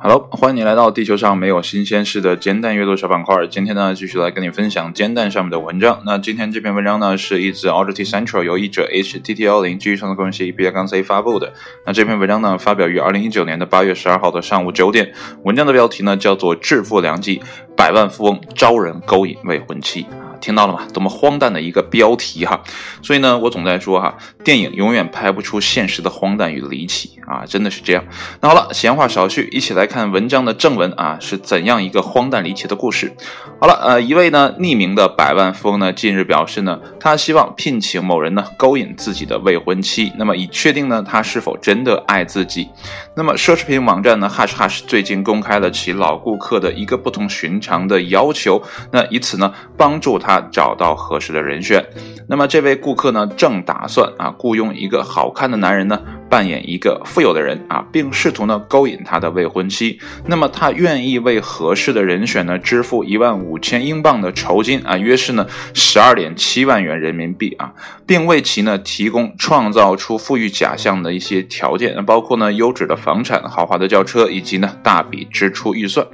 Hello，欢迎你来到地球上没有新鲜事的煎蛋阅读小板块。今天呢，继续来跟你分享煎蛋上面的文章。那今天这篇文章呢，是一自 Audit Central 由译者 H T T 幺零基于创作个人协议 B 杠 C 发布的。那这篇文章呢，发表于二零一九年的八月十二号的上午九点。文章的标题呢，叫做《致富良机：百万富翁招人勾引未婚妻》。听到了吗？多么荒诞的一个标题哈！所以呢，我总在说哈，电影永远拍不出现实的荒诞与离奇啊，真的是这样。那好了，闲话少叙，一起来看文章的正文啊，是怎样一个荒诞离奇的故事？好了，呃，一位呢匿名的百万富翁呢，近日表示呢，他希望聘请某人呢勾引自己的未婚妻，那么以确定呢他是否真的爱自己。那么奢侈品网站呢，Hush Hush 最近公开了其老顾客的一个不同寻常的要求，那以此呢帮助他。他找到合适的人选，那么这位顾客呢，正打算啊雇佣一个好看的男人呢。扮演一个富有的人啊，并试图呢勾引他的未婚妻。那么他愿意为合适的人选呢支付一万五千英镑的酬金啊，约是呢十二点七万元人民币啊，并为其呢提供创造出富裕假象的一些条件，那包括呢优质的房产、豪华的轿车以及呢大笔支出预算。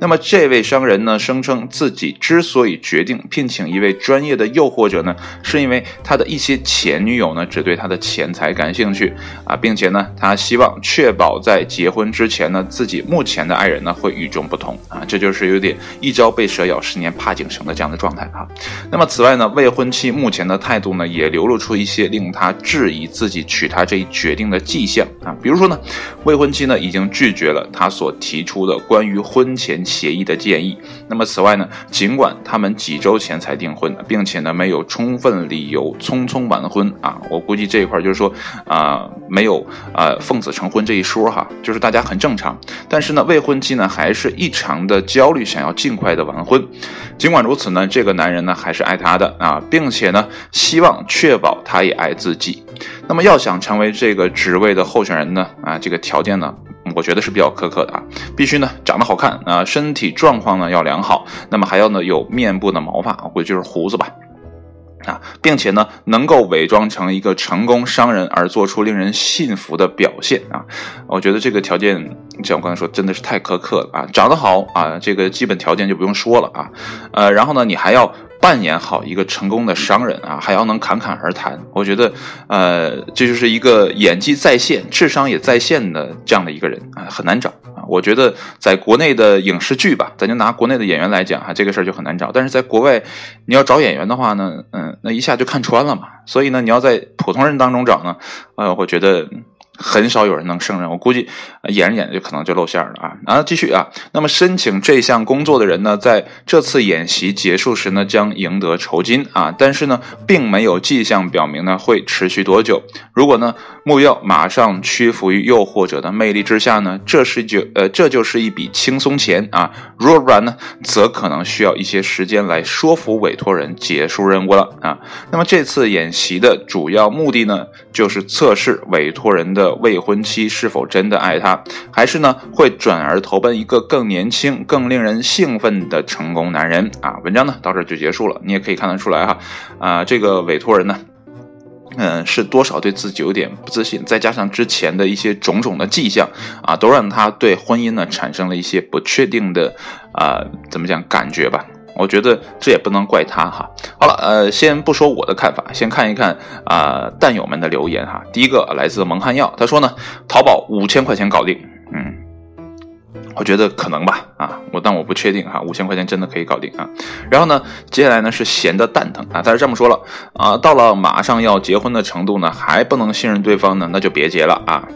那么这位商人呢声称自己之所以决定聘请一位专业的诱惑者呢，是因为他的一些前女友呢只对他的钱财感兴趣啊。并且呢，他希望确保在结婚之前呢，自己目前的爱人呢会与众不同啊，这就是有点一朝被蛇咬，十年怕井绳的这样的状态哈。那么此外呢，未婚妻目前的态度呢，也流露出一些令他质疑自己娶她这一决定的迹象啊。比如说呢，未婚妻呢已经拒绝了他所提出的关于婚前协议的建议。那么此外呢，尽管他们几周前才订婚，并且呢没有充分理由匆匆完婚啊，我估计这一块就是说啊没有。啊，奉子成婚这一说哈，就是大家很正常。但是呢，未婚妻呢还是异常的焦虑，想要尽快的完婚。尽管如此呢，这个男人呢还是爱她的啊，并且呢希望确保她也爱自己。那么要想成为这个职位的候选人呢啊，这个条件呢，我觉得是比较苛刻的啊，必须呢长得好看啊，身体状况呢要良好，那么还要呢有面部的毛发，估计就是胡子吧。啊，并且呢，能够伪装成一个成功商人而做出令人信服的表现啊，我觉得这个条件，像我刚才说，真的是太苛刻了啊！长得好啊，这个基本条件就不用说了啊，呃，然后呢，你还要。扮演好一个成功的商人啊，还要能侃侃而谈，我觉得，呃，这就是一个演技在线、智商也在线的这样的一个人啊，很难找。我觉得在国内的影视剧吧，咱就拿国内的演员来讲哈，这个事儿就很难找。但是在国外，你要找演员的话呢，嗯，那一下就看穿了嘛。所以呢，你要在普通人当中找呢，呃，我觉得。很少有人能胜任，我估计演着演着就可能就露馅了啊！啊，继续啊。那么申请这项工作的人呢，在这次演习结束时呢，将赢得酬金啊。但是呢，并没有迹象表明呢会持续多久。如果呢目标马上屈服于诱惑者的魅力之下呢，这是就呃这就是一笔轻松钱啊。若不然呢，则可能需要一些时间来说服委托人结束任务了啊。那么这次演习的主要目的呢，就是测试委托人的。未婚妻是否真的爱他，还是呢会转而投奔一个更年轻、更令人兴奋的成功男人啊？文章呢到这就结束了。你也可以看得出来哈，啊，这个委托人呢，嗯，是多少对自己有点不自信，再加上之前的一些种种的迹象啊，都让他对婚姻呢产生了一些不确定的啊，怎么讲感觉吧？我觉得这也不能怪他哈。好了，呃，先不说我的看法，先看一看啊，蛋友们的留言哈。第一个来自蒙汗药，他说呢，淘宝五千块钱搞定，嗯，我觉得可能吧，啊，我但我不确定哈，五千块钱真的可以搞定啊。然后呢，接下来呢是闲的蛋疼啊，他是这么说了啊，到了马上要结婚的程度呢，还不能信任对方呢，那就别结了啊。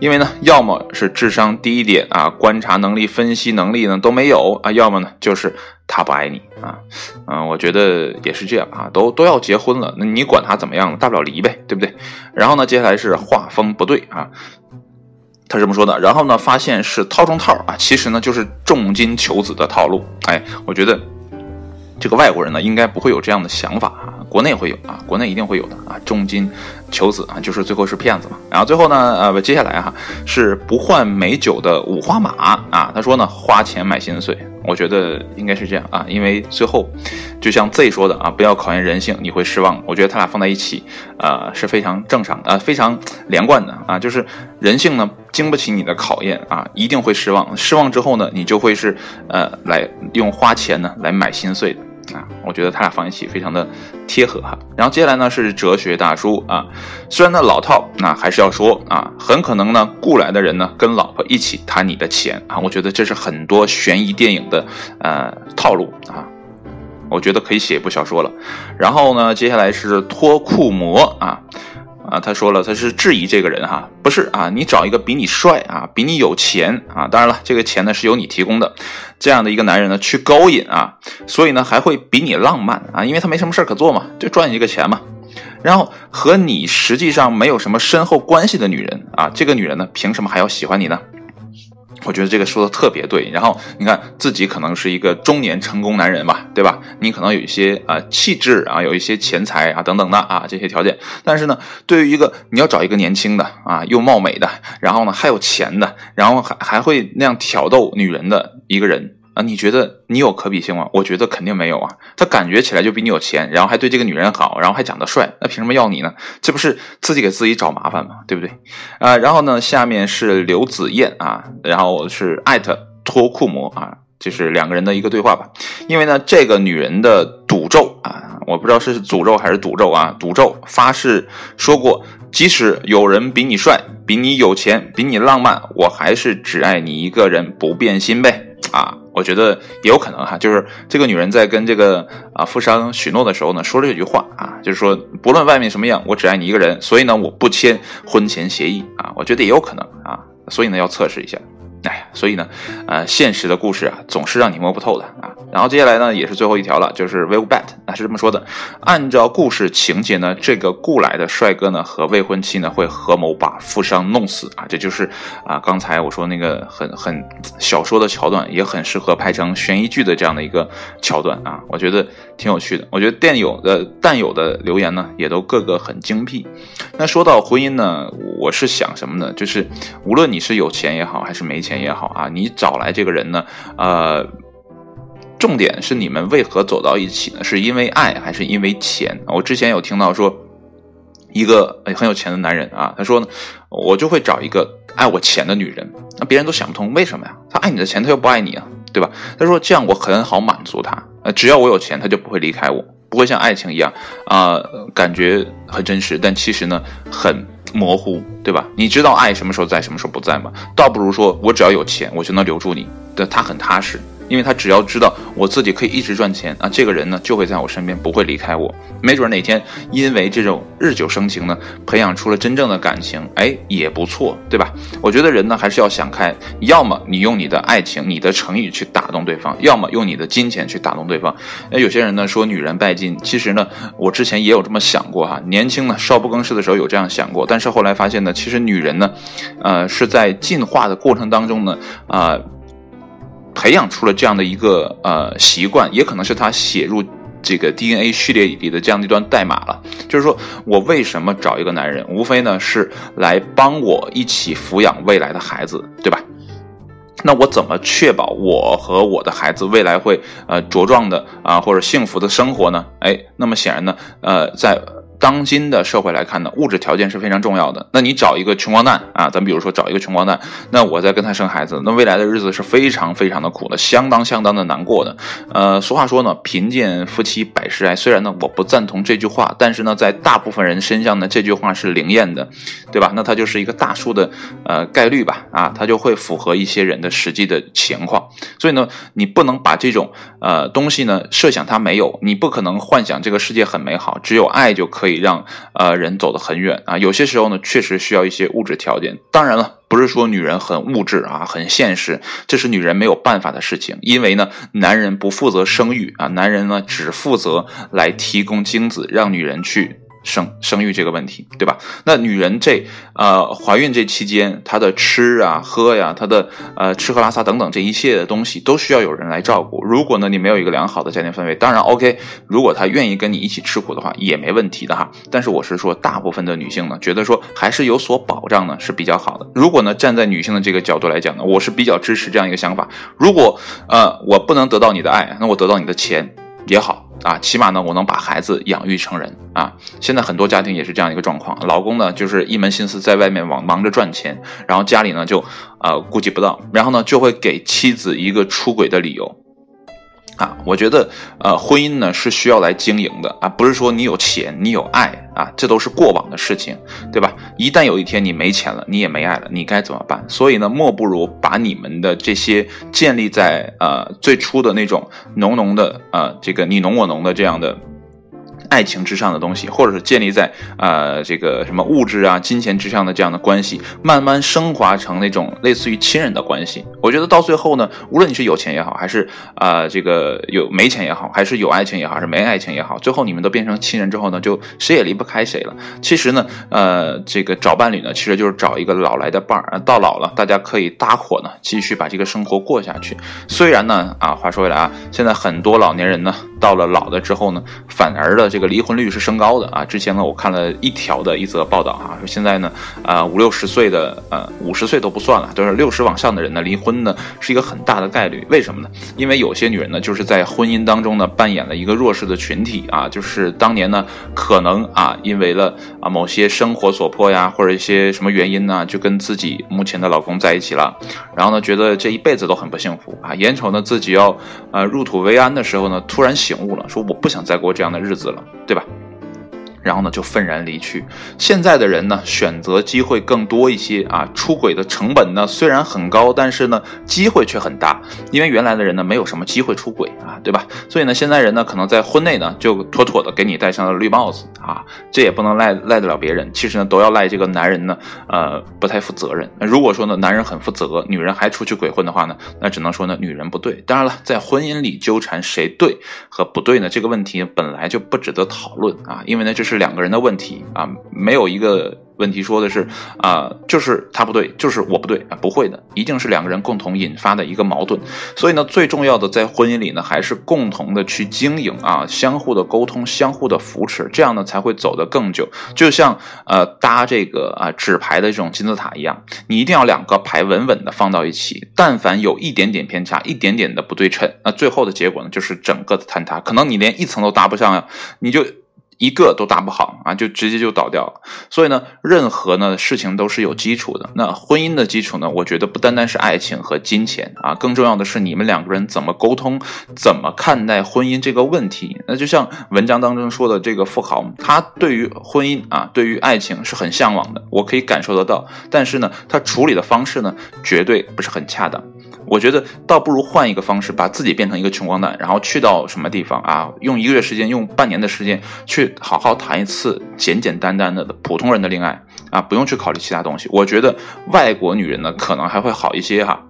因为呢，要么是智商低一点啊，观察能力、分析能力呢都没有啊，要么呢就是他不爱你啊，嗯，我觉得也是这样啊，都都要结婚了，那你管他怎么样大不了离呗，对不对？然后呢，接下来是画风不对啊，他这么说的，然后呢，发现是套中套啊，其实呢就是重金求子的套路，哎，我觉得这个外国人呢应该不会有这样的想法啊。国内会有啊，国内一定会有的啊，重金求子啊，就是最后是骗子嘛。然后最后呢，呃，接下来哈是不换美酒的五花马啊，他说呢，花钱买心碎。我觉得应该是这样啊，因为最后就像 Z 说的啊，不要考验人性，你会失望。我觉得他俩放在一起，呃，是非常正常的，非常连贯的啊。就是人性呢，经不起你的考验啊，一定会失望。失望之后呢，你就会是呃，来用花钱呢来买心碎的。啊，我觉得他俩放一起非常的贴合哈。然后接下来呢是哲学大叔啊，虽然呢老套，那还是要说啊，很可能呢雇来的人呢跟老婆一起贪你的钱啊。我觉得这是很多悬疑电影的呃套路啊，我觉得可以写一部小说了。然后呢，接下来是脱裤魔啊。啊，他说了，他是质疑这个人哈，不是啊，你找一个比你帅啊，比你有钱啊，当然了，这个钱呢是由你提供的，这样的一个男人呢去勾引啊，所以呢还会比你浪漫啊，因为他没什么事可做嘛，就赚你一个钱嘛，然后和你实际上没有什么深厚关系的女人啊，这个女人呢凭什么还要喜欢你呢？我觉得这个说的特别对，然后你看自己可能是一个中年成功男人吧，对吧？你可能有一些啊气质啊，有一些钱财啊等等的啊这些条件，但是呢，对于一个你要找一个年轻的啊又貌美的，然后呢还有钱的，然后还还会那样挑逗女人的一个人。啊，你觉得你有可比性吗？我觉得肯定没有啊。他感觉起来就比你有钱，然后还对这个女人好，然后还长得帅，那凭什么要你呢？这不是自己给自己找麻烦吗？对不对？啊，然后呢，下面是刘子燕啊，然后是艾特脱裤魔啊，就是两个人的一个对话吧。因为呢，这个女人的赌咒啊，我不知道是诅咒还是赌咒啊，赌咒发誓说过，即使有人比你帅，比你有钱，比你浪漫，我还是只爱你一个人，不变心呗。啊，我觉得也有可能哈，就是这个女人在跟这个啊富商许诺的时候呢，说了这句话啊，就是说不论外面什么样，我只爱你一个人，所以呢，我不签婚前协议啊，我觉得也有可能啊，所以呢，要测试一下。哎，所以呢，呃，现实的故事啊，总是让你摸不透的啊。然后接下来呢，也是最后一条了，就是 Will Bet 啊是这么说的：按照故事情节呢，这个雇来的帅哥呢和未婚妻呢会合谋把富商弄死啊。这就是啊，刚才我说那个很很小说的桥段，也很适合拍成悬疑剧的这样的一个桥段啊。我觉得挺有趣的。我觉得电友的弹友的留言呢，也都各个很精辟。那说到婚姻呢，我我是想什么呢？就是无论你是有钱也好，还是没钱。也好啊，你找来这个人呢，呃，重点是你们为何走到一起呢？是因为爱还是因为钱？我之前有听到说，一个很有钱的男人啊，他说呢，我就会找一个爱我钱的女人。那别人都想不通为什么呀？他爱你的钱，他又不爱你啊，对吧？他说这样我很好满足他，呃，只要我有钱，他就不会离开我，不会像爱情一样啊，感觉很真实，但其实呢，很。模糊，对吧？你知道爱什么时候在，什么时候不在吗？倒不如说我只要有钱，我就能留住你。对，他很踏实。因为他只要知道我自己可以一直赚钱啊，这个人呢就会在我身边，不会离开我。没准哪天因为这种日久生情呢，培养出了真正的感情，哎，也不错，对吧？我觉得人呢还是要想开，要么你用你的爱情、你的诚意去打动对方，要么用你的金钱去打动对方。那有些人呢说女人拜金，其实呢我之前也有这么想过哈，年轻呢少不更事的时候有这样想过，但是后来发现呢，其实女人呢，呃是在进化的过程当中呢，啊。培养出了这样的一个呃习惯，也可能是他写入这个 DNA 序列里的这样的一段代码了。就是说我为什么找一个男人，无非呢是来帮我一起抚养未来的孩子，对吧？那我怎么确保我和我的孩子未来会呃茁壮的啊或者幸福的生活呢？哎，那么显然呢，呃，在。当今的社会来看呢，物质条件是非常重要的。那你找一个穷光蛋啊，咱比如说找一个穷光蛋，那我再跟他生孩子，那未来的日子是非常非常的苦的，相当相当的难过的。呃，俗话说呢，贫贱夫妻百事哀。虽然呢，我不赞同这句话，但是呢，在大部分人身上呢，这句话是灵验的，对吧？那它就是一个大数的呃概率吧，啊，它就会符合一些人的实际的情况。所以呢，你不能把这种呃东西呢设想它没有，你不可能幻想这个世界很美好，只有爱就可以。让呃人走得很远啊，有些时候呢，确实需要一些物质条件。当然了，不是说女人很物质啊，很现实，这是女人没有办法的事情。因为呢，男人不负责生育啊，男人呢只负责来提供精子，让女人去生生育这个问题，对吧？那女人这呃怀孕这期间，她的吃啊、喝呀，她的呃吃喝拉撒等等这一切的东西，都需要有人来照顾。如果呢你没有一个良好的家庭氛围，当然 OK，如果她愿意跟你一起吃苦的话，也没问题的哈。但是我是说，大部分的女性呢，觉得说还是有所保障呢是比较好的。如果呢站在女性的这个角度来讲呢，我是比较支持这样一个想法。如果呃我不能得到你的爱，那我得到你的钱也好。啊，起码呢，我能把孩子养育成人啊。现在很多家庭也是这样一个状况，老公呢就是一门心思在外面忙忙着赚钱，然后家里呢就呃顾及不到，然后呢就会给妻子一个出轨的理由。啊，我觉得，呃，婚姻呢是需要来经营的啊，不是说你有钱，你有爱啊，这都是过往的事情，对吧？一旦有一天你没钱了，你也没爱了，你该怎么办？所以呢，莫不如把你们的这些建立在呃最初的那种浓浓的呃这个你侬我侬的这样的。爱情之上的东西，或者是建立在呃这个什么物质啊、金钱之上的这样的关系，慢慢升华成那种类似于亲人的关系。我觉得到最后呢，无论你是有钱也好，还是啊这个有没钱也好，还是有爱情也好，还是没爱情也好，最后你们都变成亲人之后呢，就谁也离不开谁了。其实呢，呃，这个找伴侣呢，其实就是找一个老来的伴儿，到老了大家可以搭伙呢，继续把这个生活过下去。虽然呢，啊，话说回来啊，现在很多老年人呢，到了老了之后呢，反而的这个。离婚率是升高的啊！之前呢，我看了一条的一则报道哈，说现在呢，呃，五六十岁的，呃，五十岁都不算了，都是六十往上的人呢，离婚呢是一个很大的概率。为什么呢？因为有些女人呢，就是在婚姻当中呢，扮演了一个弱势的群体啊，就是当年呢，可能啊，因为了啊某些生活所迫呀，或者一些什么原因呢，就跟自己目前的老公在一起了，然后呢，觉得这一辈子都很不幸福啊，眼瞅呢自己要呃入土为安的时候呢，突然醒醒悟了，说我不想再过这样的日子了。对吧？然后呢，就愤然离去。现在的人呢，选择机会更多一些啊。出轨的成本呢，虽然很高，但是呢，机会却很大。因为原来的人呢，没有什么机会出轨啊，对吧？所以呢，现在人呢，可能在婚内呢，就妥妥的给你戴上了绿帽子啊。这也不能赖赖得了别人，其实呢，都要赖这个男人呢，呃，不太负责任。那如果说呢，男人很负责，女人还出去鬼混的话呢，那只能说呢，女人不对。当然了，在婚姻里纠缠谁对和不对呢，这个问题本来就不值得讨论啊，因为呢，这是。是两个人的问题啊，没有一个问题说的是啊，就是他不对，就是我不对啊，不会的，一定是两个人共同引发的一个矛盾。所以呢，最重要的在婚姻里呢，还是共同的去经营啊，相互的沟通，相互的扶持，这样呢才会走得更久。就像呃搭这个啊纸牌的这种金字塔一样，你一定要两个牌稳稳的放到一起，但凡有一点点偏差，一点点的不对称，那最后的结果呢，就是整个的坍塌，可能你连一层都搭不上呀，你就。一个都搭不好啊，就直接就倒掉了。所以呢，任何呢事情都是有基础的。那婚姻的基础呢，我觉得不单单是爱情和金钱啊，更重要的是你们两个人怎么沟通，怎么看待婚姻这个问题。那就像文章当中说的，这个富豪他对于婚姻啊，对于爱情是很向往的，我可以感受得到。但是呢，他处理的方式呢，绝对不是很恰当。我觉得倒不如换一个方式，把自己变成一个穷光蛋，然后去到什么地方啊？用一个月时间，用半年的时间去好好谈一次简简单单的普通人的恋爱啊，不用去考虑其他东西。我觉得外国女人呢，可能还会好一些哈。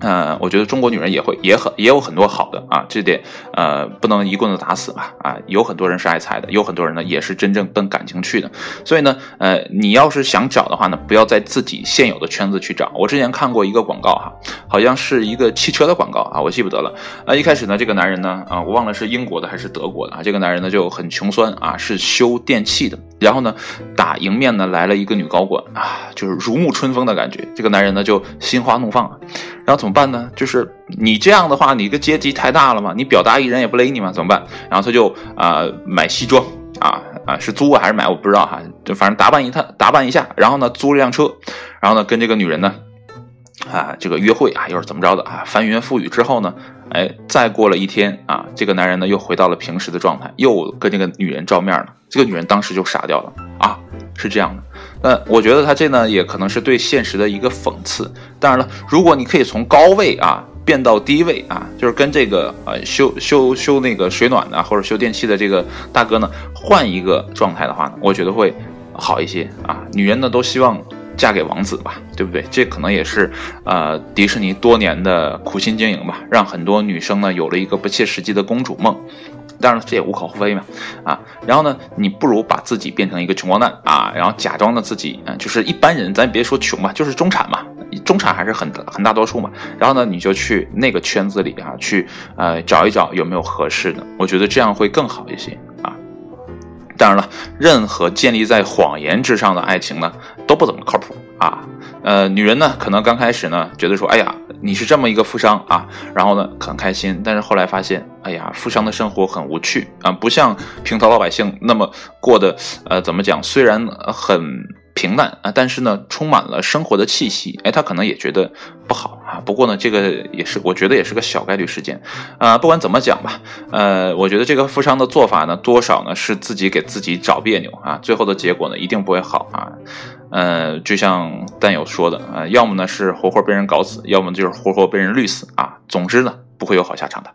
嗯，我觉得中国女人也会也很也有很多好的啊，这点呃不能一棍子打死吧啊，有很多人是爱财的，有很多人呢也是真正奔感情去的，所以呢，呃，你要是想找的话呢，不要在自己现有的圈子去找。我之前看过一个广告哈，好像是一个汽车的广啊，我记不得了。啊，一开始呢，这个男人呢，啊，我忘了是英国的还是德国的啊，这个男人呢就很穷酸啊，是修电器的。然后呢，打迎面呢来了一个女高管啊，就是如沐春风的感觉。这个男人呢就心花怒放啊，然后怎么办呢？就是你这样的话，你个阶级太大了嘛，你表达一人也不勒你嘛，怎么办？然后他就啊买西装啊啊是租啊还是买我不知道哈，就反正打扮一趟打扮一下，然后呢租了辆车，然后呢跟这个女人呢啊这个约会啊又是怎么着的啊翻云覆雨之后呢？哎，再过了一天啊，这个男人呢又回到了平时的状态，又跟这个女人照面了。这个女人当时就傻掉了啊，是这样的。那我觉得他这呢也可能是对现实的一个讽刺。当然了，如果你可以从高位啊变到低位啊，就是跟这个呃修修修那个水暖的或者修电器的这个大哥呢换一个状态的话呢，我觉得会好一些啊。女人呢都希望。嫁给王子吧，对不对？这可能也是，呃，迪士尼多年的苦心经营吧，让很多女生呢有了一个不切实际的公主梦。当然，这也无可厚非嘛，啊，然后呢，你不如把自己变成一个穷光蛋啊，然后假装的自己啊，就是一般人，咱别说穷嘛，就是中产嘛，中产还是很很大多数嘛。然后呢，你就去那个圈子里啊，去呃找一找有没有合适的，我觉得这样会更好一些啊。当然了，任何建立在谎言之上的爱情呢，都不怎么靠谱啊。呃，女人呢，可能刚开始呢，觉得说，哎呀，你是这么一个富商啊，然后呢，很开心。但是后来发现，哎呀，富商的生活很无趣啊，不像平头老百姓那么过的，呃，怎么讲？虽然很。平淡啊，但是呢，充满了生活的气息。哎，他可能也觉得不好啊。不过呢，这个也是，我觉得也是个小概率事件啊。不管怎么讲吧，呃，我觉得这个富商的做法呢，多少呢是自己给自己找别扭啊。最后的结果呢，一定不会好啊。呃，就像蛋友说的啊，要么呢是活活被人搞死，要么就是活活被人绿死啊。总之呢，不会有好下场的。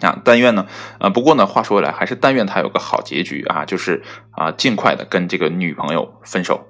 啊，但愿呢，呃，不过呢，话说回来，还是但愿他有个好结局啊，就是啊，尽快的跟这个女朋友分手。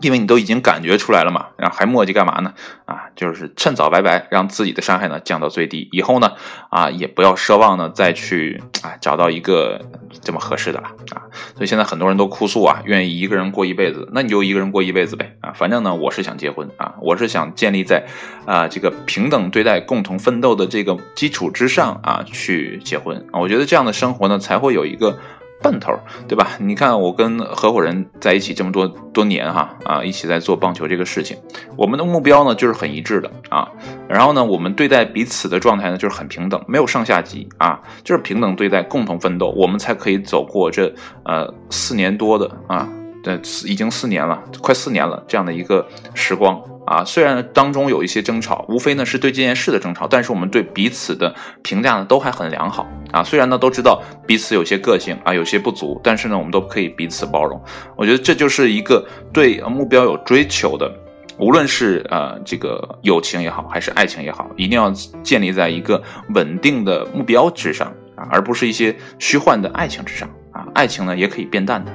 因为你都已经感觉出来了嘛，然后还磨叽干嘛呢？啊，就是趁早拜拜，让自己的伤害呢降到最低。以后呢，啊，也不要奢望呢再去啊找到一个这么合适的了啊。所以现在很多人都哭诉啊，愿意一个人过一辈子，那你就一个人过一辈子呗啊。反正呢，我是想结婚啊，我是想建立在啊这个平等对待、共同奋斗的这个基础之上啊去结婚啊。我觉得这样的生活呢才会有一个。奔头，对吧？你看，我跟合伙人在一起这么多多年，哈啊，一起在做棒球这个事情，我们的目标呢就是很一致的啊。然后呢，我们对待彼此的状态呢就是很平等，没有上下级啊，就是平等对待，共同奋斗，我们才可以走过这呃四年多的啊，对，已经四年了，快四年了这样的一个时光。啊，虽然当中有一些争吵，无非呢是对这件事的争吵，但是我们对彼此的评价呢都还很良好啊。虽然呢都知道彼此有些个性啊，有些不足，但是呢我们都可以彼此包容。我觉得这就是一个对目标有追求的，无论是呃这个友情也好，还是爱情也好，一定要建立在一个稳定的目标之上啊，而不是一些虚幻的爱情之上啊。爱情呢也可以变淡的。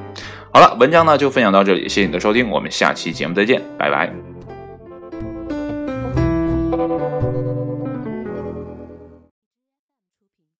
好了，文章呢就分享到这里，谢谢你的收听，我们下期节目再见，拜拜。